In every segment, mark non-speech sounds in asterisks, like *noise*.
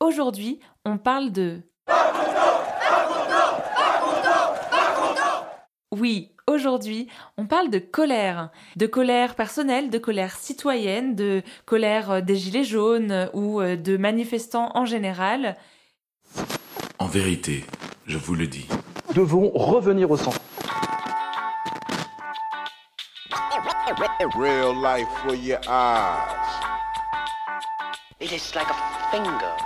Aujourd'hui, on parle de... Oui, aujourd'hui, on parle de colère. De colère personnelle, de colère citoyenne, de colère euh, des gilets jaunes ou euh, de manifestants en général. En vérité, je vous le dis. devons revenir au centre. Real life for your eyes. It is like a finger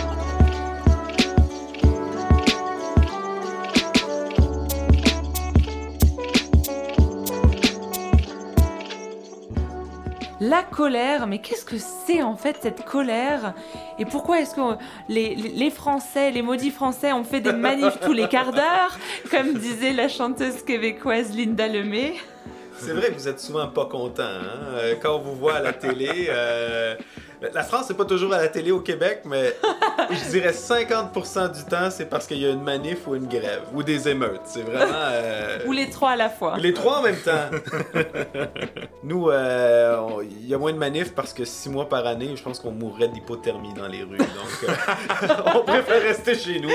La colère, mais qu'est-ce que c'est en fait cette colère? Et pourquoi est-ce que les, Français, les maudits Français ont fait des manifs tous les quarts d'heure, comme disait la chanteuse québécoise Linda Lemay? C'est vrai que vous êtes souvent pas content hein? Euh, quand on vous voit à la télé. euh, La France, c'est pas toujours à la télé au Québec, mais *laughs* je dirais 50% du temps, c'est parce qu'il y a une manif ou une grève ou des émeutes. C'est vraiment. euh, *laughs* Ou les trois à la fois Les trois en même temps. *laughs* Nous, euh, il y a moins de manifs parce que six mois par année, je pense qu'on mourrait d'hypothermie dans les rues. Donc, euh, on préfère rester chez nous.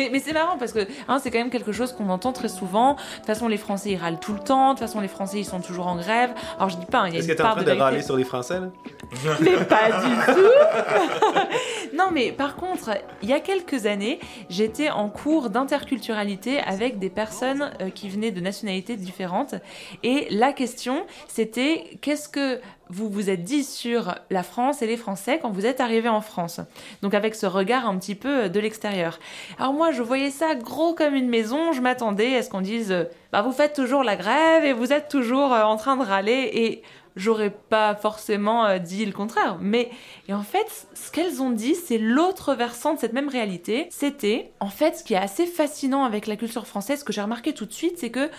Mais, mais c'est marrant parce que hein, c'est quand même quelque chose qu'on entend très souvent. De toute façon, les Français ils râlent tout le temps. De toute façon, les Français ils sont toujours en grève. Alors je dis pas, hein, il y a Est-ce que une t'es en part train de, de râler sur les Français, là? *laughs* Mais pas du tout *laughs* Non, mais par contre, il y a quelques années, j'étais en cours d'interculturalité avec des personnes euh, qui venaient de nationalités différentes. Et la question, c'était qu'est-ce que vous vous êtes dit sur la France et les Français quand vous êtes arrivés en France? Donc avec ce regard un petit peu euh, de l'extérieur. Alors moi, je voyais ça gros comme une maison. Je m'attendais à ce qu'on dise, euh, bah vous faites toujours la grève et vous êtes toujours euh, en train de râler et j'aurais pas forcément euh, dit le contraire. Mais et en fait, ce qu'elles ont dit, c'est l'autre versant de cette même réalité. C'était, en fait, ce qui est assez fascinant avec la culture française, ce que j'ai remarqué tout de suite, c'est que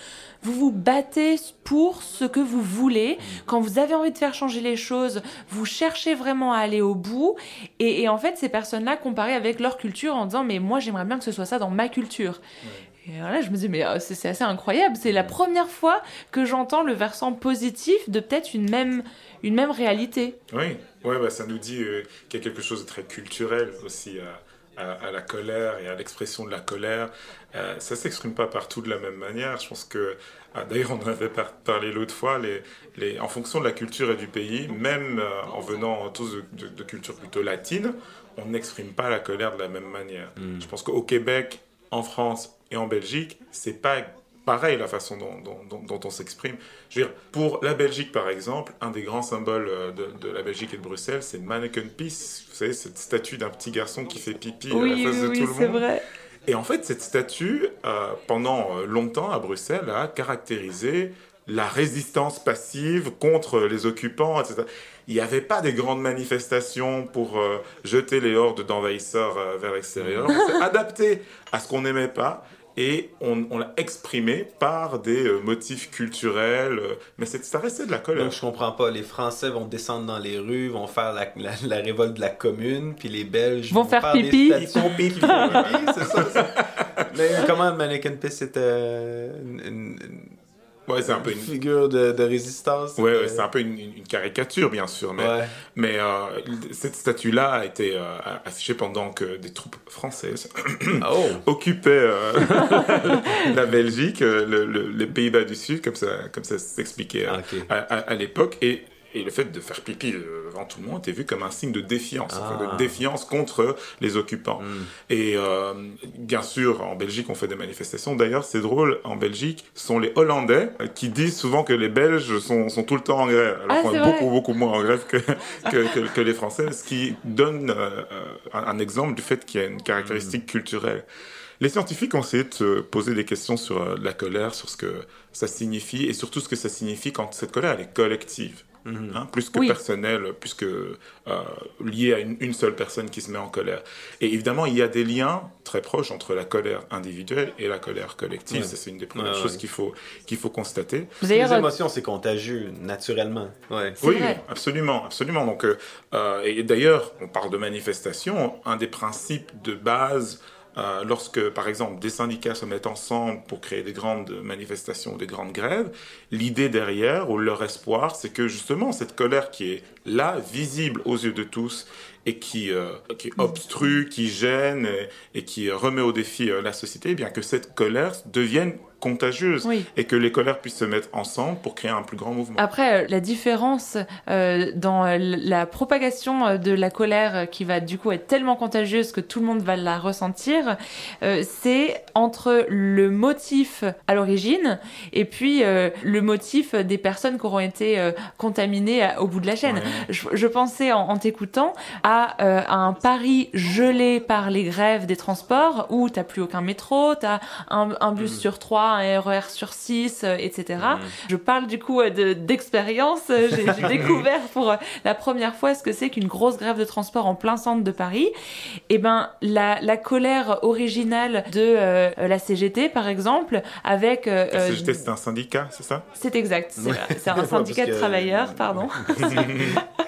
vous vous battez pour ce que vous voulez. Quand vous avez envie de faire changer les choses, vous cherchez vraiment à aller au bout. Et, et en fait, ces personnes-là comparaient avec leur culture en disant, mais moi, j'aimerais bien que ce soit ça dans ma culture. Et voilà, je me dis, mais euh, c'est c'est assez incroyable. C'est la première fois que j'entends le versant positif de peut-être une même, une même réalité. Oui, ouais, bah, ça nous dit euh, qu'il y a quelque chose de très culturel aussi à, à- à la colère et à l'expression de la colère. Euh, ça s'exprime pas partout de la même manière. Je pense que, ah, d'ailleurs, on en avait par- parlé l'autre fois, les, les, en fonction de la culture et du pays, même euh, en venant tous de, de, de cultures plutôt latines, on n'exprime pas la colère de la même manière. Je pense qu'au Québec, en France et en Belgique, c'est pas pareil la façon dont, dont- dont- dont on s'exprime. Je veux dire, pour la Belgique, par exemple, un des grands symboles euh, de, de la Belgique et de Bruxelles, c'est Mannequin Peace. Vous savez, cette statue d'un petit garçon qui fait pipi à la face de tout le monde. vrai. Et en fait, cette statue, euh, pendant euh, longtemps à Bruxelles, a caractérisé la résistance passive contre les occupants, etc. Il n'y avait pas des grandes manifestations pour euh, jeter les hordes d'envahisseurs euh, vers l'extérieur. On s'est *laughs* adapté à ce qu'on n'aimait pas et on, on l'a exprimé par des euh, motifs culturels. euh, mais c'est- ça restait de la colère. Donc, je comprends pas. Les Français vont descendre dans les rues, vont faire la, la, la révolte de la commune, puis les Belges Vont faire des pipi. Ils font pipi. qui font pipi, c'est ça. c'est- Mais comment le Mannequin Peace c'était euh, une, une- une Ouais, c'est un peu une... figure de, de résistance? Ouais, euh, ouais, c'est un peu une, caricature, bien sûr, mais, Ouais. mais euh, cette statue-là a été euh, affichée pendant que des troupes françaises *coughs* Oh! occupaient *laughs* la Belgique, le- le- les Pays-Bas du Sud, comme ça, comme ça s'expliquait Ah, à- à l'époque. Et, et le fait de faire pipi euh, devant tout le monde était vu comme un signe de défiance, enfin, Ah. de défiance contre les occupants. Hmm. Et euh, bien sûr, en Belgique, on fait des manifestations. D'ailleurs, c'est drôle, en Belgique, ce sont les Hollandais qui disent souvent que les Belges sont, sont tout le temps en grève, alors Ah, qu'on est vrai beaucoup, beaucoup moins en grève que, que, que- que les Français, ce qui donne euh, un, un exemple du fait qu'il y a une caractéristique culturelle. Les scientifiques ont essayé de se poser des questions sur euh, la colère, sur ce que ça signifie, et surtout ce que ça signifie quand cette colère elle est collective. Hein, plus que Oui. personnel, plus que euh, lié à une, une seule personne qui se met en colère. Et évidemment, il y a des liens très proches entre la colère individuelle et la colère collective. Ouais. Ça, c'est une des premières Ouais, choses ouais. qu'il faut, qu'il faut constater. Les émotions, c'est contagieux, naturellement. Oui, vrai. absolument, absolument. Donc, euh, euh, et d'ailleurs, on parle de manifestation. Un des principes de base, euh, lorsque, par exemple, des syndicats se mettent ensemble pour créer des grandes manifestations, des grandes grèves, l'idée derrière ou leur espoir, c'est que justement cette colère qui est là, visible aux yeux de tous et qui, euh, qui obstrue, qui gêne et, qui remet au défi euh, la société, eh bien que cette colère devienne contagieuse Oui. et que les colères puissent se mettre ensemble pour créer un plus grand mouvement. Après, euh, la différence euh, dans euh, la propagation de la colère qui va du coup être tellement contagieuse que tout le monde va la ressentir, euh, c'est entre le motif à l'origine et puis euh, le motif des personnes qui auront été contaminées à- au bout de la chaîne. Ouais. Je, je pensais en, en t'écoutant à, à un Paris gelé par les grèves des transports où t'as plus aucun métro, t'as un, un bus sur trois, un RER sur six, euh, etc. Je parle du coup euh, de- d'expérience. Euh, J'ai *laughs* découvert pour la première fois ce que c'est qu'une grosse grève de transport en plein centre de Paris. Et ben la, la colère originale de euh, la CGT par exemple, avec euh, La CGT, c'est un syndicat, c'est ça? C'est exact, c'est un *laughs* syndicat de travailleurs, pardon. *laughs*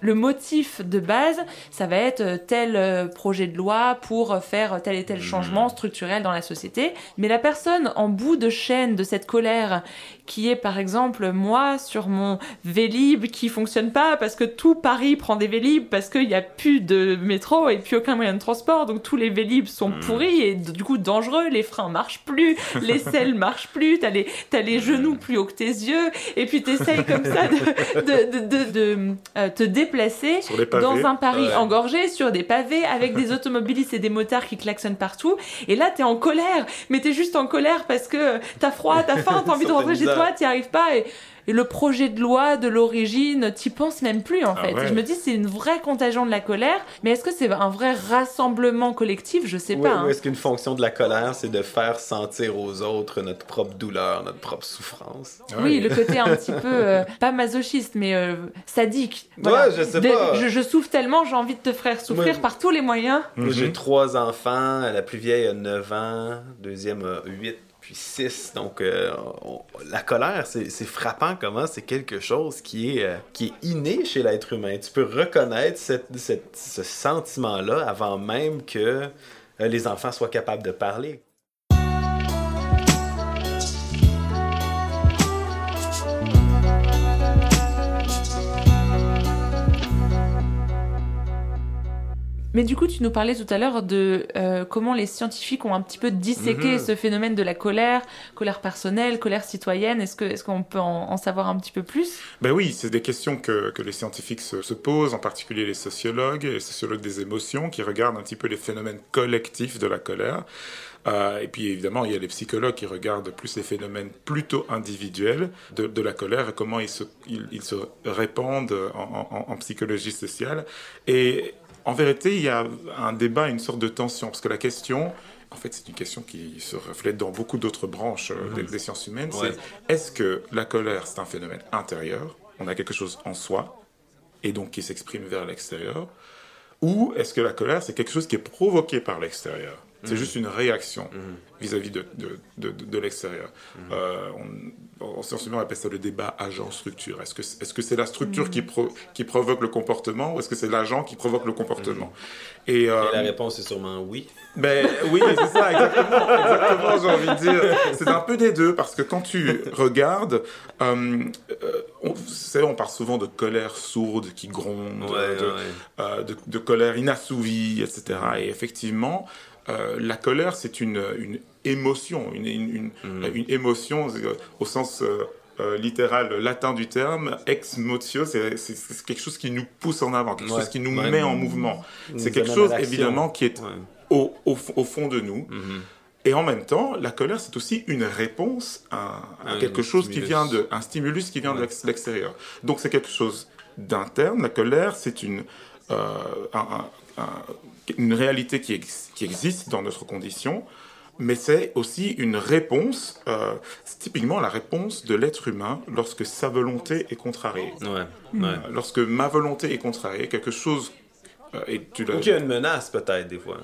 le motif de base, ça va être euh, tel euh, projet de loi pour faire tel et tel changement structurel dans la société. Mais la personne en bout de chaîne de cette colère, qui est par exemple moi sur mon Vélib qui fonctionne pas parce que tout Paris prend des Vélib parce qu'il n'y a plus de métro et plus aucun moyen de transport, donc tous les Vélib sont pourris et du coup dangereux, les freins marchent plus, *laughs* les selles marchent plus, t'as les, t'as les genoux plus haut que tes yeux, et puis t'essayes comme ça de, de, de, de- euh, te déplacer dans un Paris Ouais. engorgé, sur des pavés, avec des automobilistes et des motards qui klaxonnent partout, et là t'es en colère, mais t'es juste en colère parce que t'as froid, t'as faim, t'as envie de rentrer chez toi, t'y arrives pas, et, et le projet de loi de l'origine, t'y penses même plus en Ah fait. ouais. Je me dis c'est une vraie contagion de la colère, mais est-ce que c'est un vrai rassemblement collectif? Je sais pas. hein. ou est-ce qu'une fonction de la colère, c'est de faire sentir aux autres notre propre douleur, notre propre souffrance? Ah Oui, le côté un petit *laughs* peu, euh, pas masochiste, mais euh, sadique. Ouais, je sais De- pas. Je, je souffre tellement, j'ai envie de te faire souffrir Ouais. par tous les moyens. Moi, Mhm. j'ai trois enfants. La plus vieille a 9 ans, deuxième a 8, puis 6. Donc, euh, la colère, c'est frappant comment c'est quelque chose qui est, euh, qui est inné chez l'être humain. Tu peux reconnaître ce sentiment-là avant même que euh, les enfants soient capables de parler. Mais du coup, tu nous parlais tout à l'heure de euh, comment les scientifiques ont un petit peu disséqué Mhm. ce phénomène de la colère, colère personnelle, colère citoyenne. Est-ce qu'on peut en, en savoir un petit peu plus? Ben oui, c'est des questions que, que les scientifiques se, se posent, en particulier les sociologues, les sociologues des émotions, qui regardent un petit peu les phénomènes collectifs de la colère. Euh, et puis évidemment, il y a les psychologues qui regardent plus les phénomènes plutôt individuels de, de la colère et comment ils se, ils, ils se répandent en, en- en psychologie sociale. Et en vérité, il y a un débat, une sorte de tension, parce que la question, en fait, c'est une question qui se reflète dans beaucoup d'autres branches euh, des, des sciences humaines. Ouais. C'est est-ce que la colère, c'est un phénomène intérieur On a quelque chose en soi, et donc qui s'exprime vers l'extérieur Ou est-ce que la colère, c'est quelque chose qui est provoqué par l'extérieur? C'est juste une réaction vis-à-vis de, de, de, de- de l'extérieur. Euh, on, en sciences humaines, on appelle ça le débat agent-structure. Est-ce que c'est est -ce c'est la structure qui, pro- qui provoque le comportement ou est-ce que c'est l'agent qui provoque le comportement Et, euh, Et la réponse est sûrement oui. ben oui, c'est ça, *laughs* exactement. Exactement, j'ai envie de dire. C'est un peu des deux, parce que quand tu regardes, euh, euh, on, vous savez, on parle souvent de colère sourde qui gronde, Ouais, de, ouais. euh, de, de colère inassouvie, etc. Et effectivement, euh, la colère, c'est une, une émotion, une, Mhm. une émotion euh, au sens euh, euh, littéral latin du terme, ex motio, c'est quelque chose qui nous pousse en avant, quelque Ouais, chose qui nous ouais. met en mouvement. C'est quelque chose, évidemment, qui est Ouais. au, au, f- au fond de nous. Mhm. Et en même temps, la colère, c'est aussi une réponse à, quelque chose qui stimulus. vient de, un stimulus qui vient de l'extérieur. Donc c'est quelque chose d'interne. La colère, c'est une, euh, un- un- un- une réalité qui, ex- qui existe dans notre condition. mais c'est aussi une réponse, euh, c'est typiquement la réponse de l'être humain lorsque sa volonté est contrariée. Ouais, Hmm. ouais. Euh, Lorsque ma volonté est contrariée, quelque chose... euh, et tu l'as- Ou qu'il y a une menace peut-être des fois.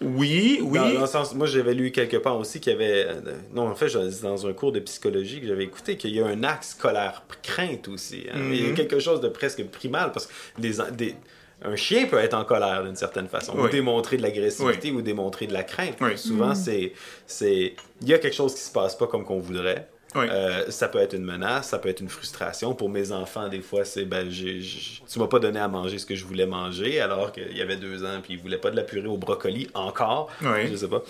Oui, oui. Dans, dans le sens, moi j'avais lu quelque part aussi qu'il y avait, euh, non en fait dans un cours de psychologie que j'avais écouté qu'il y a un axe colère crainte aussi. hein. Il y a Mhm. quelque chose de presque primal parce que des, des- un chien peut être en colère d'une certaine façon, ou démontrer de l'agressivité ou démontrer de la crainte. Oui. Souvent c'est, c'est, il y a quelque chose qui se passe pas comme qu'on voudrait. Oui. Euh, ça peut être une menace, ça peut être une frustration. Pour mes enfants, des fois, c'est ben, j'ai, j'ai- tu m'as pas donné à manger ce que je voulais manger, alors qu'il y avait deux ans, puis ils voulaient pas de la purée au brocoli encore. Oui. Je sais pas.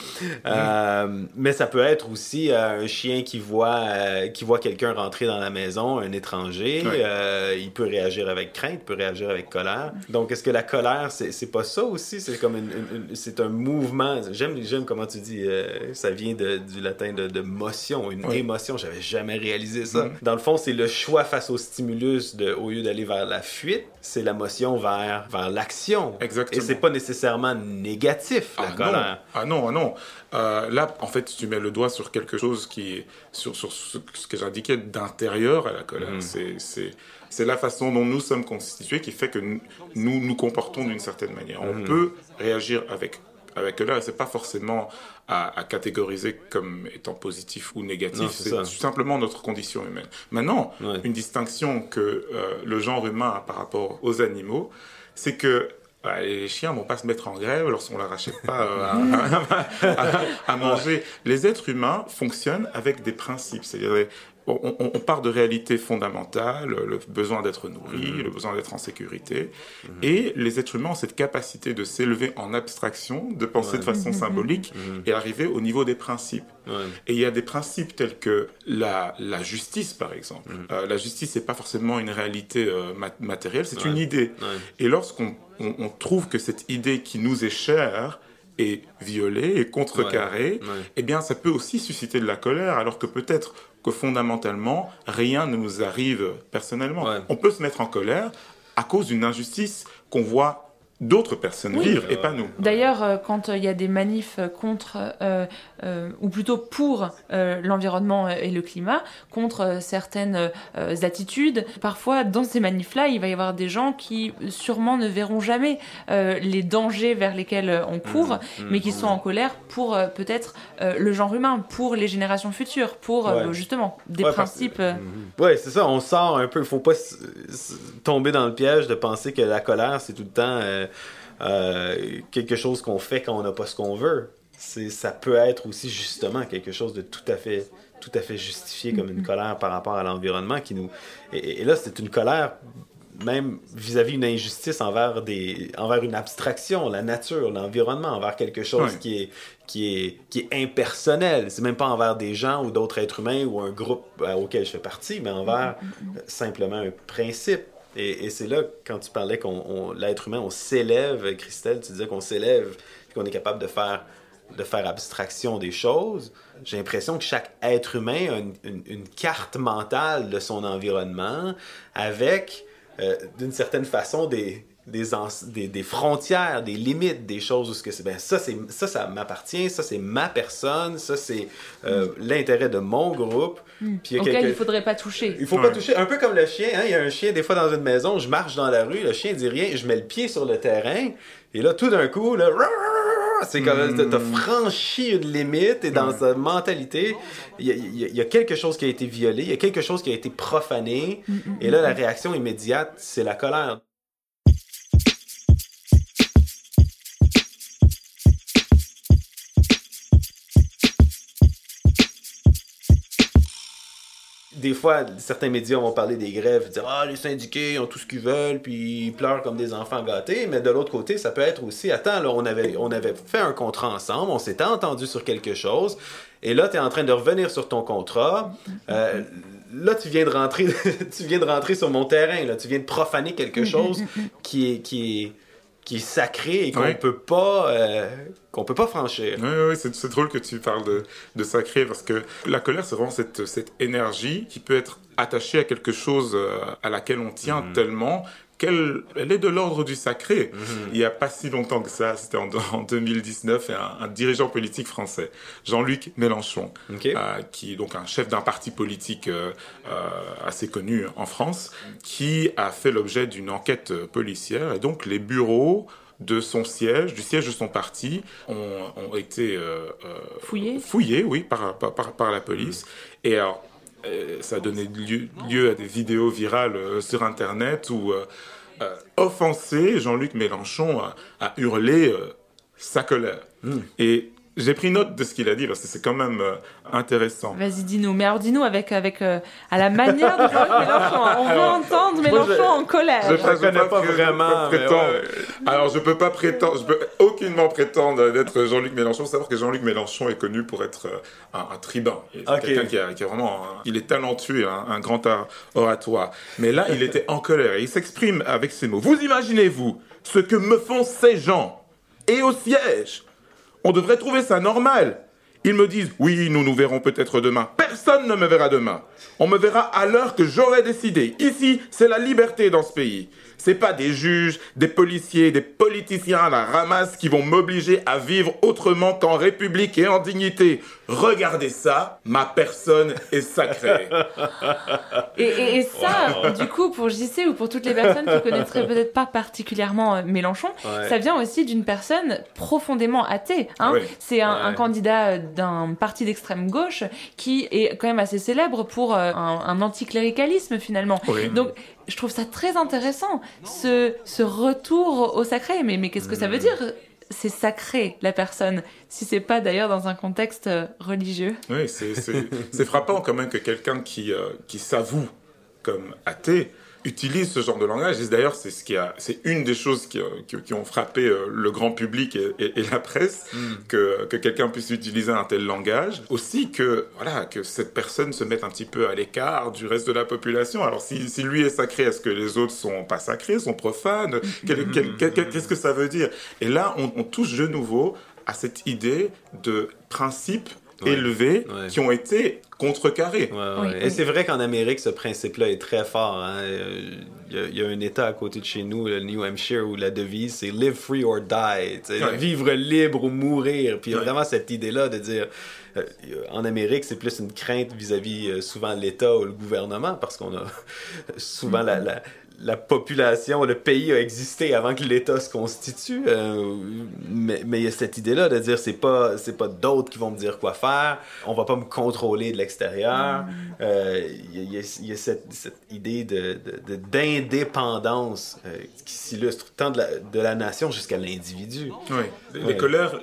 Euh, mais ça peut être aussi euh, un chien qui voit, qui voit quelqu'un rentrer dans la maison, un étranger. Oui. il peut réagir avec crainte, il peut réagir avec colère. Donc, est-ce que la colère, c'est, c'est pas ça aussi? C'est comme une, une- une- c'est un mouvement. J'aime, j'aime comment tu dis, ça vient de- du latin de, de motion, une émotion. J'avais jamais réalisé ça. Mhm. Dans le fond, c'est le choix face au stimulus de, au lieu d'aller vers la fuite, c'est la motion vers, vers l'action. Exactement. Et c'est pas nécessairement négatif, la Ah colère. non, ah non, ah non. Euh, là, en fait, tu mets le doigt sur quelque chose qui est sur, sur ce, ce que j'indiquais d'intérieur à la colère. Mhm. C'est, c'est, c'est la façon dont nous sommes constitués qui fait que nous nous, nous comportons d'une certaine manière. On Mhm. peut réagir avec avec et c'est pas forcément à, à catégoriser comme étant positif ou négatif. C'est tout simplement notre condition humaine. Maintenant, Ouais. une distinction que euh, le genre humain a par rapport aux animaux, c'est que bah, les chiens vont pas se mettre en grève lorsqu'on leur achète pas euh, à, *laughs* à- à manger. Les êtres humains fonctionnent avec des principes. C'est-à-dire, on, part de réalités fondamentales, le besoin d'être nourri, Mhm. le besoin d'être en sécurité. Et les êtres humains ont cette capacité de s'élever en abstraction, de penser de façon symbolique Mhm. et arriver au niveau des principes. Ouais. Et il y a des principes tels que la, la justice, par exemple. Mhm. Euh, la justice n'est pas forcément une réalité euh, mat- matérielle, c'est Ouais. une idée. Ouais. Et lorsqu'on on, on trouve que cette idée qui nous est chère est violée et contrecarrée, Ouais. Ouais. eh bien, ça peut aussi susciter de la colère, alors que peut-être que fondamentalement, rien ne nous arrive personnellement. Ouais. On peut se mettre en colère à cause d'une injustice qu'on voit d'autres personnes Oui. vivre et pas nous. D'ailleurs, euh, quand euh, il y a des manifs euh, contre, euh, euh, ou plutôt pour euh, l'environnement et le climat, contre certaines attitudes, parfois dans ces manifs-là, il va y avoir des gens qui sûrement ne verront jamais les dangers vers lesquels on court, Mhm. mais qui sont en colère pour peut-être le genre humain, pour les générations futures, pour Ouais. justement des Ouais, parce- principes. euh, Ouais, c'est ça, on sort un peu. Il faut pas tomber dans le piège de penser que la colère, c'est tout le temps euh, euh, quelque chose qu'on fait quand on n'a pas ce qu'on veut. C'est, ça peut être aussi justement quelque chose de tout à fait, tout à fait justifié comme une colère par rapport à l'environnement qui nous. Et, et là, c'est une colère même vis-à-vis une injustice envers des envers une abstraction, la nature, l'environnement, envers quelque chose qui est qui est qui est impersonnel. C'est même pas envers des gens ou d'autres êtres humains ou un groupe euh, auquel je fais partie, mais envers euh, simplement un principe. Et, c'est là quand tu parlais qu'on on- l'être humain on s'élève, Christelle, tu disais qu'on s'élève, qu'on est capable de faire de faire abstraction des choses. J'ai l'impression que chaque être humain a une carte mentale de son environnement avec, euh, d'une certaine façon, des, des, des, des frontières, des limites, des choses où ce que c'est, ben ça, c'est, ça, ça m'appartient, ça, c'est ma personne, ça, c'est euh, l'intérêt de mon groupe. Puis il y a il faudrait pas toucher. il faut pas toucher. Un peu comme le chien, hein. Il y a un chien, des fois, dans une maison, je marche dans la rue, le chien dit rien, je mets le pied sur le terrain, et là, tout d'un coup, là, c'est comme, t'as- t'as franchi une limite, et dans Ouais. sa mentalité, il y, a, y y quelque chose qui a été violé, il y a quelque chose qui a été profané, et là, la réaction immédiate, c'est la colère. Des fois, certains médias vont parler des grèves, dire Ah, les syndiqués ont tout ce qu'ils veulent, puis ils pleurent comme des enfants gâtés. Mais de l'autre côté, ça peut être aussi Attends, là, on avait, on avait fait un contrat ensemble, on s'était entendu sur quelque chose, et là, tu es en train de revenir sur ton contrat. Euh, là, tu viens de rentrer, *laughs* tu viens de rentrer sur mon terrain, là, tu viens de profaner quelque chose *laughs* qui est, qui est, qui est sacré et qu'on Ouais. peut pas, euh, qu'on peut pas franchir. Oui, oui, c'est, c'est drôle que tu parles de, de sacré parce que la colère, c'est vraiment cette, cette énergie qui peut être attachée à quelque chose euh, à laquelle on tient tellement qu'elle elle est de l'ordre du sacré. Mhm. Il n'y a pas si longtemps que ça, c'était en, *laughs* en 2019, et un, un dirigeant politique français, Jean-Luc Mélenchon, euh, qui est donc un chef d'un parti politique euh, euh, assez connu en France, qui a fait l'objet d'une enquête policière. Et donc les bureaux de son siège, du siège de son parti, ont, ont été euh, euh, Fouillés fouillés, oui, par, par, par, par la police. Et alors, ça a donné lieu, lieu à des vidéos virales euh, sur Internet où, euh, euh, offensé, Jean-Luc Mélenchon a, a hurlé euh, sa colère. Et j'ai pris note de ce qu'il a dit parce que c'est quand même euh, intéressant. Vas-y, dis-nous. Mais alors, dis-nous avec, avec euh, à la manière de Jean-Luc Mélenchon. hein. On veut entendre Mélenchon je- en colère. je connais pas vraiment, prétendre. ouais. Alors, je peux pas prétendre, je peux aucunement prétendre d'être Jean-Luc Mélenchon. Savoir que Jean-Luc Mélenchon est connu pour être euh, un, un tribun. C'est quelqu'un qui, a- qui est vraiment, un- il est talentueux, un, un grand oratoire. Mais là, il était en colère et il s'exprime avec ces mots. Vous imaginez-vous ce que me font ces gens? Et au siège On devrait trouver ça normal. Ils me disent oui, nous nous verrons peut-être demain. Personne ne me verra demain. On me verra à l'heure que j'aurai décidé. Ici, c'est la liberté dans ce pays. C'est pas des juges, des policiers, des politiciens à la ramasse qui vont m'obliger à vivre autrement qu'en république et en dignité. Regardez ça, ma personne est sacrée. *laughs* Et, et- et ça, du coup, pour JC ou pour toutes les personnes qui connaîtraient *laughs* peut-être pas particulièrement euh, Mélenchon, Ouais. ça vient aussi d'une personne profondément athée. Hein. Oui. C'est un, candidat euh, d'un parti d'extrême gauche qui est quand même assez célèbre pour euh, un, un anticléricalisme finalement. Oui. Donc, je trouve ça très intéressant, ce, ce retour au sacré. Mais, mais qu'est-ce que ça veut dire c'est sacré la personne, si c'est pas d'ailleurs dans un contexte euh, religieux? Oui, c'est frappant quand même que quelqu'un qui, euh, qui s'avoue comme athée utilise ce genre de langage. Et d'ailleurs, c'est ce qui a, c'est une des choses qui, qui, qui ont frappé euh, le grand public et, et- et la presse, que, que quelqu'un puisse utiliser un tel langage. Aussi que, voilà, que cette personne se mette un petit peu à l'écart du reste de la population. Alors, si, si lui est sacré, est-ce que les autres sont pas sacrés, sont profanes? Qu'est-ce que ça veut dire? Et là, on, on touche de nouveau à cette idée de principes Ouais. élevés Ouais. qui ont été contrecarrés. Ouais, ouais. Oui, Et oui. c'est vrai qu'en Amérique, ce principe-là est très fort. hein. Euh, Il y, a- il y a un État à côté de chez nous, le New Hampshire, où la devise c'est Live free or die. Vivre libre ou mourir. Puis il y a vraiment cette idée-là de dire. euh, en Amérique, c'est plus une crainte vis-à-vis euh, souvent l'État ou le gouvernement, parce qu'on a *laughs* souvent la, la, la population, le pays a existé avant que l'État se constitue. euh, mais mais il y a cette idée-là de dire c'est pas c'est pas d'autres qui vont me dire quoi faire. On va pas me contrôler de l'extérieur. Euh, Il y, a- y y cette, cette idée de, de- de- d'indépendance euh, qui s'illustre tant de la, de la nation jusqu'à l'individu. Oui. Les, Ouais. colères,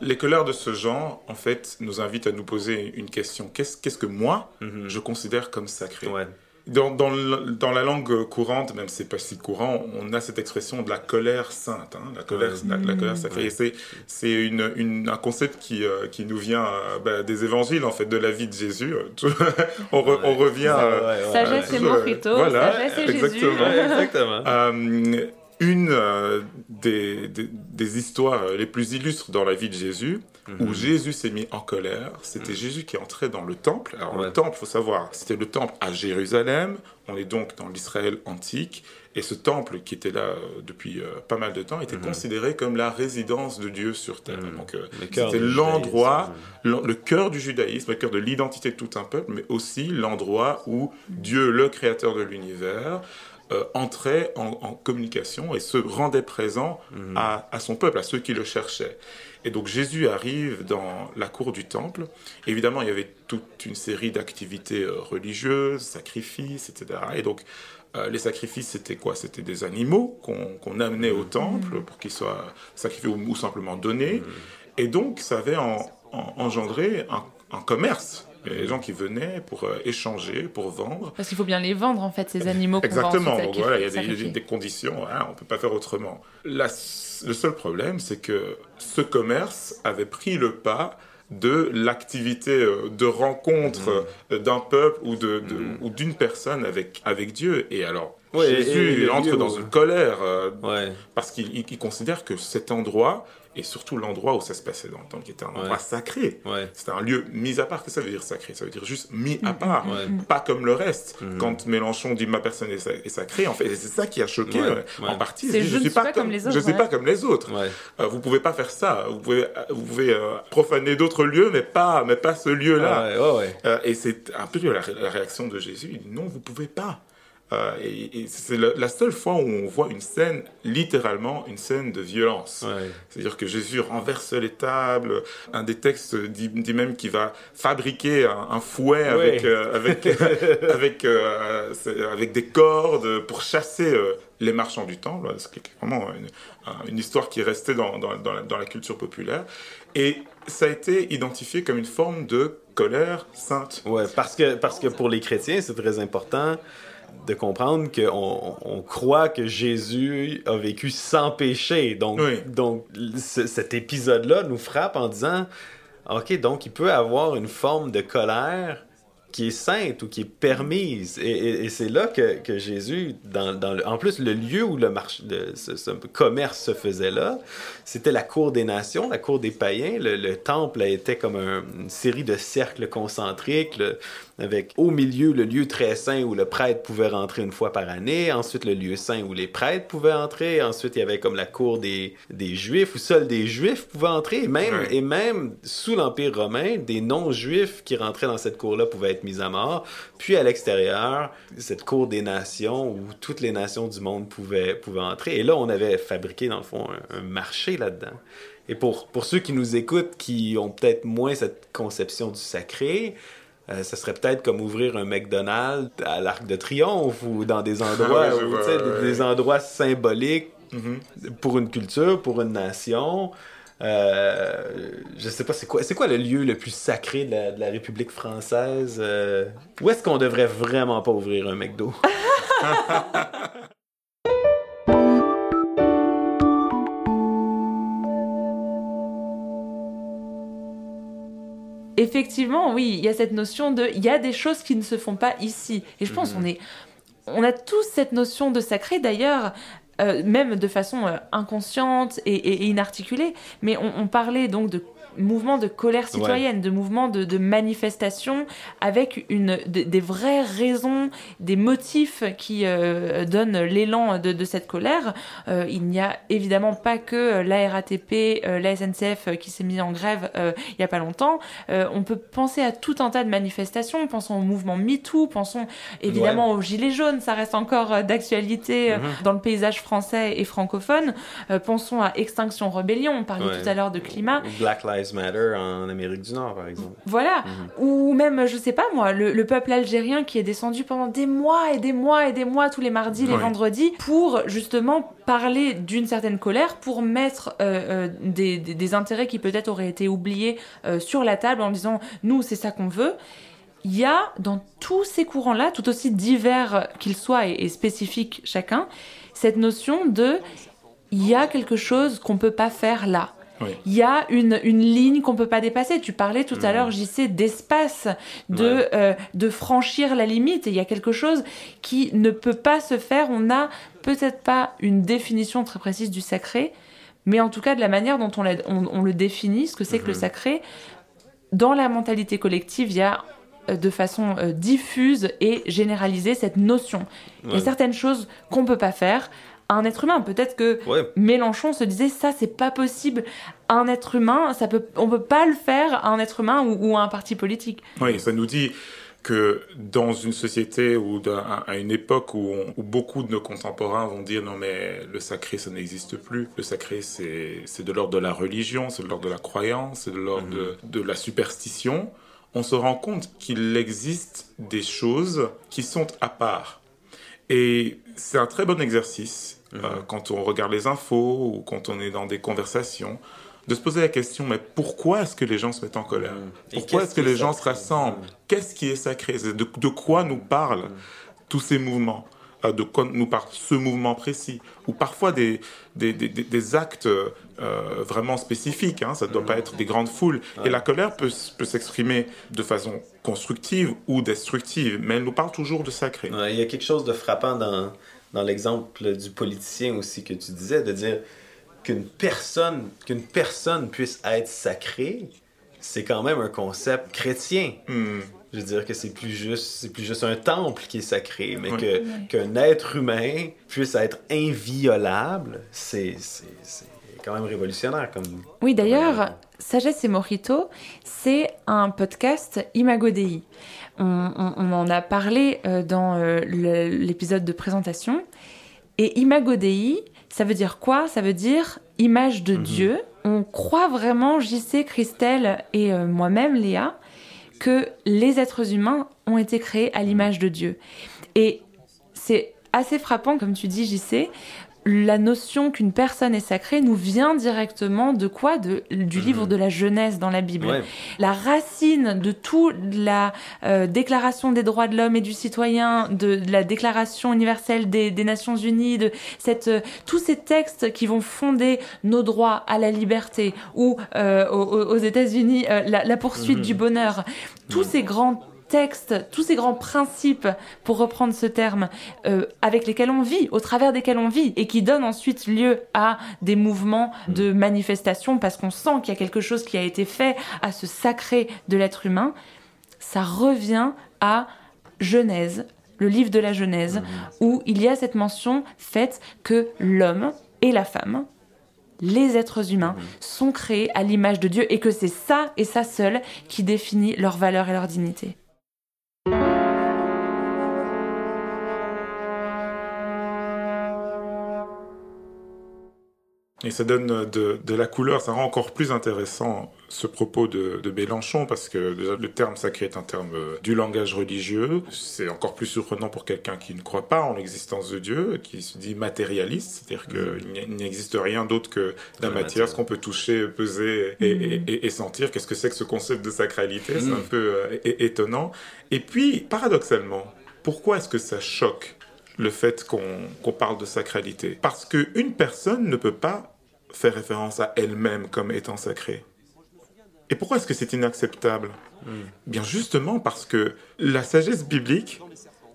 les colères de ce genre, en fait, nous invitent à nous poser une question. Qu'est-ce, qu'est-ce que moi, je considère comme sacré? Ouais. Dans, dans, le- dans la langue courante, même si c'est pas si courant, on a cette expression de la colère sainte, hein, la colère, la, la colère sacrée. C'est, c'est une, une- un concept qui, euh, qui nous vient euh, bah, des évangiles, en fait, de la vie de Jésus. *laughs* on, re- on revient. euh, Ouais, ouais, Sagesse et je- Morito, voilà, sagesse et Jésus. exactement. Ouais, exactement. *laughs* Euh, une euh, des, des, des histoires euh, les plus illustres dans la vie de Jésus, Mhm. où Jésus s'est mis en colère, c'était Jésus qui entrait dans le temple. Alors Ouais. le temple, faut savoir, c'était le temple à Jérusalem. On est donc dans l'Israël antique. Et ce temple, qui était là euh, depuis euh, pas mal de temps, était considéré comme la résidence de Dieu sur terre. Mhm. Donc euh, Le c'était l'endroit, le cœur du judaïsme, le cœur de l'identité de tout un peuple, mais aussi l'endroit où Dieu, le créateur de l'univers, euh, entrait en, en communication et se rendait présent Mhm. à, à son peuple, à ceux qui le cherchaient. Et donc Jésus arrive dans la cour du temple. Évidemment, il y avait toute une série d'activités euh, religieuses, sacrifices, etc. Et donc euh, les sacrifices, c'était quoi? C'était des animaux qu'on amenait au temple pour qu'ils soient sacrifiés ou, ou simplement donnés. Et donc ça avait en- en- engendré un, un commerce. Il y avait des gens qui venaient pour euh, échanger, pour vendre. Parce qu'il faut bien les vendre, en fait, ces animaux Exactement. Donc voilà, il y a des, conditions, voilà, on ne peut pas faire autrement. La le seul problème, c'est que ce commerce avait pris le pas de l'activité euh, de rencontre euh, d'un peuple ou de, de- ou d'une personne avec, avec Dieu. Et alors, Ouais, et- Jésus et il le entre dans une colère euh, Ouais. parce qu'il il- il considère que cet endroit, et surtout l'endroit où ça se passait dans le temple, qui était un endroit Ouais. sacré, Ouais. c'était un lieu mis à part. Qu'est-ce que ça veut dire sacré? Ça veut dire juste mis à part, Ouais. pas comme le reste. Mhm. Quand Mélenchon dit ma personne est, sa- est sacrée, en fait, c'est ça qui a choqué Ouais, euh, ouais. en partie. Je ne suis pas comme les autres, Je suis pas comme les autres. Ouais. Euh, vous pouvez pas faire ça. Vous pouvez, euh, vous pouvez euh, profaner d'autres lieux, mais pas, mais pas ce lieu-là. Ouais, ouais, ouais. Euh, et c'est un peu la, la réaction de Jésus. Il dit non, vous pouvez pas. Euh, et et c'est la, seule fois où on voit une scène, littéralement une scène de violence. Ouais. C'est-à-dire que Jésus renverse les tables. Un des textes dit, dit même qu'il va fabriquer un, un fouet avec, euh, avec, *laughs* avec, euh, avec des cordes pour chasser les marchands du temple. C'est vraiment une, un- une histoire qui est restée dans, dans, dans la, dans la culture populaire. Et ça a été identifié comme une forme de colère sainte. Ouais, parce que, parce que pour les chrétiens, c'est très important de comprendre qu'on on croit que Jésus a vécu sans péché. Donc, Oui. donc ce- cet épisode-là nous frappe en disant, OK, donc il peut avoir une forme de colère qui est sainte ou qui est permise. Et, et- et c'est là que, que Jésus, dans, dans le- en plus, le lieu où le, marché, le- ce, ce commerce se faisait là, c'était la cour des nations, la cour des païens. Le, le temple était comme un- une série de cercles concentriques, avec au milieu le lieu très saint où le prêtre pouvait rentrer une fois par année, ensuite le lieu saint où les prêtres pouvaient entrer, ensuite il y avait comme la cour des, des juifs où seuls des juifs pouvaient entrer, et même, et même sous l'Empire romain, des non-juifs qui rentraient dans cette cour-là pouvaient être mis à mort. Puis à l'extérieur, cette cour des nations où toutes les nations du monde pouvaient, pouvaient entrer. Et là, on avait fabriqué, dans le fond, un, un marché là-dedans. Et pour, pour ceux qui nous écoutent, qui ont peut-être moins cette conception du sacré, euh, ça serait peut-être comme ouvrir un McDonald's à l'Arc de Triomphe ou dans des *laughs* endroits, où, des- endroits symboliques Mhm. pour une culture, pour une nation. Euh, je sais pas, c'est quoi, c'est quoi le lieu le plus sacré de la, de la République française? euh, où est-ce qu'on devrait vraiment pas ouvrir un McDo? *laughs* Effectivement, oui, il y a cette notion de, il y a des choses qui ne se font pas ici. Et je pense Mhm. on est, on a tous cette notion de sacré d'ailleurs. Euh, même de façon euh, inconsciente et, et- et inarticulée, mais on, on parlait donc de mouvement de colère citoyenne, de mouvement de, de manifestation avec une, de- des vraies raisons, des motifs qui euh, donnent l'élan de, de cette colère. Euh, il n'y a évidemment pas que la RATP, euh, la SNCF euh, qui s'est mis en grève euh, il n'y a pas longtemps. Euh, on peut penser à tout un tas de manifestations. Pensons au mouvement MeToo, pensons évidemment aux Gilets jaunes, ça reste encore euh, d'actualité euh, Mhm. dans le paysage français et francophone. Euh, pensons à Extinction Rebellion, on parlait Ouais. tout à l'heure de climat. Black Lives Matter en Amérique du Nord, par exemple. Voilà. Ou même, je sais pas moi, le, le peuple algérien qui est descendu pendant des mois et des mois et des mois tous les mardis, les vendredis, pour justement parler d'une certaine colère, pour mettre euh, euh, des, des- des intérêts qui peut-être auraient été oubliés euh, sur la table en disant nous c'est ça qu'on veut. Il y a dans tous ces courants-là, tout aussi divers qu'ils soient et, et spécifiques chacun, cette notion de il y a quelque chose qu'on peut pas faire là. Oui. Il y a une, une ligne qu'on peut pas dépasser. Tu parlais tout à Mhm. l'heure, JC, d'espace, de, Ouais. euh, de franchir la limite. Et il y a quelque chose qui ne peut pas se faire. On n'a peut-être pas une définition très précise du sacré, mais en tout cas de la manière dont on, l'a- on- on le définit, ce que c'est que le Mhm. sacré. Dans la mentalité collective, il y a euh, de façon euh, diffuse et généralisée cette notion. Il y a Ouais. certaines choses qu'on peut pas faire. Un être humain, peut-être que Ouais. Mélenchon se disait ça c'est pas possible. Un être humain ça peut on peut pas le faire à un être humain ou, ou à un parti politique. Oui, ça nous dit que dans une société ou à une époque où, on- où beaucoup de nos contemporains vont dire non mais le sacré ça n'existe plus, le sacré c'est c'est de l'ordre de la religion, c'est de l'ordre de la croyance, c'est de l'ordre de, de la superstition, on se rend compte qu'il existe des choses qui sont à part. Et c'est un très bon exercice euh, quand on regarde les infos ou quand on est dans des conversations de se poser la question mais pourquoi est-ce que les gens se mettent en colère? Et Pourquoi est-ce que les gens se rassemblent? Qu'est-ce qui est sacré? De, de quoi nous parlent tous ces mouvements? De nous parle ce mouvement précis Ou parfois des, des, des, des- actes euh, vraiment spécifiques, hein, ça ne doit pas être des grandes foules. Et la colère peut, peut s'exprimer de façon constructive ou destructive, mais elle nous parle toujours de sacré. Ouais, il y a quelque chose de frappant dans, dans l'exemple du politicien aussi que tu disais, de dire qu'une personne, qu'une personne puisse être sacrée, c'est quand même un concept chrétien. Hmm. Je veux dire que c'est plus juste, c'est plus juste un temple qui est sacré, mais Ouais. que qu'un être humain puisse être inviolable, c'est quand même révolutionnaire comme. Oui, d'ailleurs, Sagesse et Mojito, c'est un podcast Imago Dei. On, on- on en a parlé euh, dans euh, l'épisode de présentation. Et Imago Dei, ça veut dire quoi? Ça veut dire image de Dieu. On croit vraiment, JC, Christelle et euh, moi-même, Léa, que les êtres humains ont été créés à l'image de Dieu. Et c'est assez frappant, comme tu dis, JC, la notion qu'une personne est sacrée nous vient directement de quoi? De, Du livre de la Genèse dans la Bible. Ouais. La racine de toute la euh, déclaration des droits de l'homme et du citoyen, de, de la déclaration universelle des, des Nations Unies, de cette, euh, tous ces textes qui vont fonder nos droits à la liberté ou euh, aux, États-Unis euh, la, la poursuite Mhm. du bonheur, tous ces grands textes, tous ces grands principes, pour reprendre ce terme, euh, avec lesquels on vit, au travers desquels on vit, et qui donnent ensuite lieu à des mouvements de manifestation, parce qu'on sent qu'il y a quelque chose qui a été fait à ce sacré de l'être humain, ça revient à Genèse, le livre de la Genèse, où il y a cette mention faite que l'homme et la femme, les êtres humains, sont créés à l'image de Dieu, et que c'est ça et ça seul qui définit leur valeur et leur dignité. Et ça donne de, de la couleur, ça rend encore plus intéressant ce propos de, de Mélenchon, parce que déjà, le terme sacré est un terme euh, du langage religieux. C'est encore plus surprenant pour quelqu'un qui ne croit pas en l'existence de Dieu, qui se dit matérialiste, c'est-à-dire qu'il n'y a- il n'existe rien d'autre que la la matière, matière. ce qu'on peut toucher, peser et, et- et- et sentir. Qu'est-ce que c'est que ce concept de sacralité? C'est un peu euh, étonnant. Et puis, paradoxalement, pourquoi est-ce que ça choque le fait qu'on qu'on parle de sacralité? Parce qu'une personne ne peut pas faire référence à elle-même comme étant sacrée. Et pourquoi est-ce que c'est inacceptable? Bien justement parce que la sagesse biblique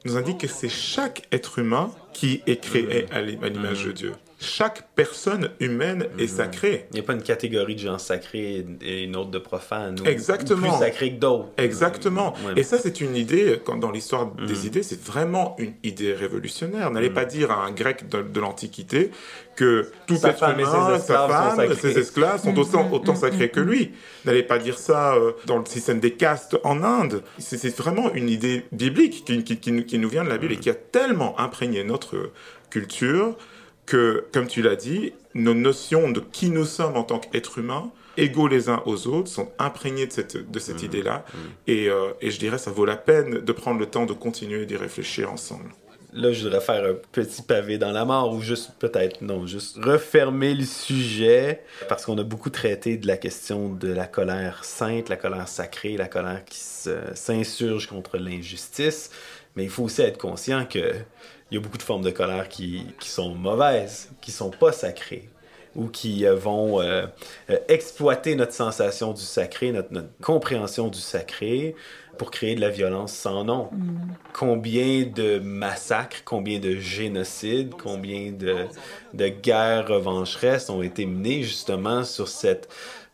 nous indique que c'est chaque être humain qui est créé à l'im- à l'image de Dieu. Chaque personne humaine est sacrée. Il n'y a pas une catégorie de gens sacrés et une autre de profanes. ou- Exactement. Ou plus sacrés que d'autres. Exactement. Ouais. Et ça, c'est une idée, quand dans l'histoire des Mhm. idées, c'est vraiment une idée révolutionnaire. N'allez Mhm. pas dire à un grec de, de l'Antiquité que tout Sa être femme et ses humain, sa femme, ses esclaves sont autant, autant sacrés que lui. N'allez pas dire ça euh, dans le système des castes en Inde. C'est vraiment une idée biblique qui, qui- qui nous- qui nous vient de la Bible et qui a tellement imprégné notre culture que, comme tu l'as dit, nos notions de qui nous sommes en tant qu'êtres humains, égaux les uns aux autres, sont imprégnées de cette, de cette idée-là. Et, euh, et je dirais, ça vaut la peine de prendre le temps de continuer d'y réfléchir ensemble. Là, je voudrais faire un petit pavé dans la mort ou juste peut-être, non, juste refermer le sujet parce qu'on a beaucoup traité de la question de la colère sainte, la colère sacrée, la colère qui s'insurge contre l'injustice. Mais il faut aussi être conscient que il y a beaucoup de formes de colère qui, qui sont mauvaises, qui sont pas sacrées ou qui euh, vont euh, euh, exploiter notre sensation du sacré, notre, notre compréhension du sacré pour créer de la violence sans nom. Combien de massacres, combien de génocides, combien de, de guerres revancheresses ont été menées justement sur cette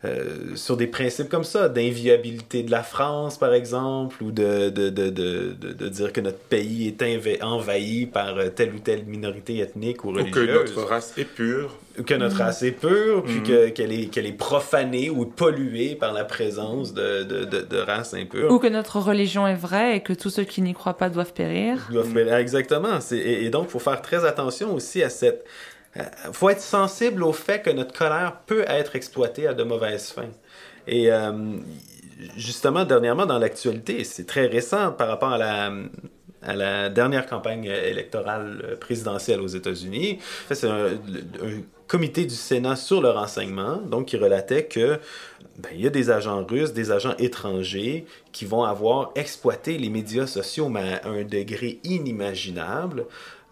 euh, sur des principes comme ça, d'inviabilité de la France, par exemple, ou de, de, de, de, de, de dire que notre pays est inv- envahi par euh, telle ou telle minorité ethnique ou Ou que religieuse. notre race est pure. que notre race est pure, puis que- qu'elle est, qu'elle est profanée ou polluée par la présence de, de, de, de races impures. Ou que notre religion est vraie et que tous ceux qui n'y croient pas doivent périr. doivent faire- Exactement. C'est- Et, et donc, il faut faire très attention aussi à cette. Il faut être sensible au fait que notre colère peut être exploitée à de mauvaises fins. Et euh, justement, dernièrement, dans l'actualité, c'est très récent par rapport à la, dernière campagne électorale présidentielle aux États-Unis. C'est un, comité du Sénat sur le renseignement, donc qui relatait que ben, il y a des agents russes, des agents étrangers qui vont avoir exploité les médias sociaux à un degré inimaginable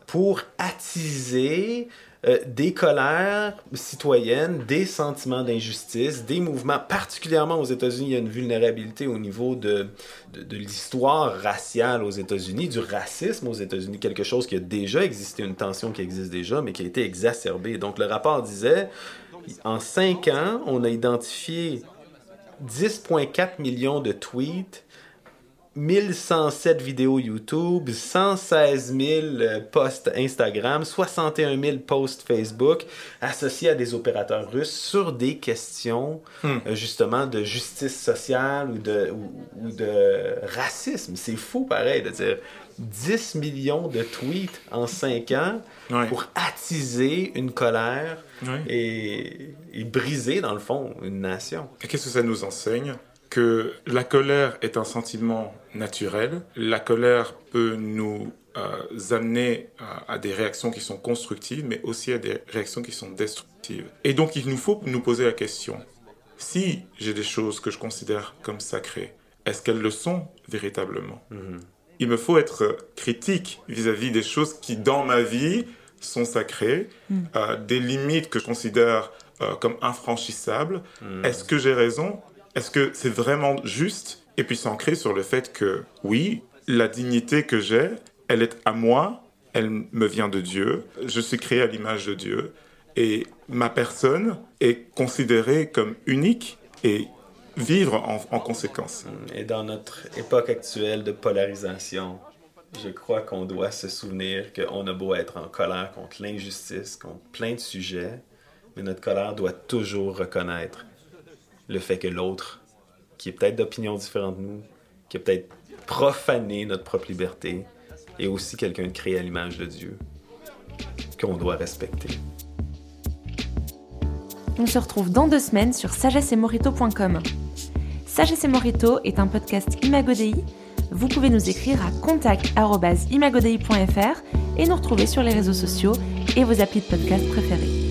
pour attiser euh, des colères citoyennes, des sentiments d'injustice, des mouvements, particulièrement aux États-Unis, il y a une vulnérabilité au niveau de, de, de l'histoire raciale aux États-Unis, du racisme aux États-Unis, quelque chose qui a déjà existé, une tension qui existe déjà, mais qui a été exacerbée. Donc le rapport disait, en cinq ans, on a identifié 10,4 millions de tweets 1107 vidéos YouTube, 116 000 euh, posts Instagram, 61 000 posts Facebook associés à des opérateurs russes sur des questions Hmm. euh, justement de justice sociale ou de, ou, ou de racisme. C'est fou pareil de dire 10 millions de tweets en 5 ans Ouais. pour attiser une colère Ouais. et, et briser dans le fond une nation. Qu'est-ce que ça nous enseigne? Que la colère est un sentiment naturel. La colère peut nous euh, amener à, à des réactions qui sont constructives, mais aussi à des réactions qui sont destructives. Et donc, il nous faut nous poser la question. Si j'ai des choses que je considère comme sacrées, est-ce qu'elles le sont véritablement? Il me faut être critique vis-à-vis des choses qui, dans ma vie, sont sacrées, euh, des limites que je considère euh, comme infranchissables. Est-ce que j'ai raison? Est-ce que c'est vraiment juste? Et puis s'ancrer sur le fait que, oui, la dignité que j'ai, elle est à moi, elle me vient de Dieu, je suis créé à l'image de Dieu, et ma personne est considérée comme unique et vivre en, en conséquence. Et dans notre époque actuelle de polarisation, je crois qu'on doit se souvenir qu'on a beau être en colère contre l'injustice, contre plein de sujets, mais notre colère doit toujours reconnaître le fait que l'autre, qui est peut-être d'opinion différente de nous, qui a peut-être profané notre propre liberté, est aussi quelqu'un de créé à l'image de Dieu, qu'on doit respecter. On se retrouve dans deux semaines sur sagessemorito.com. Sagesse et Morito est un podcast Imagodei. Vous pouvez nous écrire à contact.imagodei.fr et nous retrouver sur les réseaux sociaux et vos applis de podcast préférés.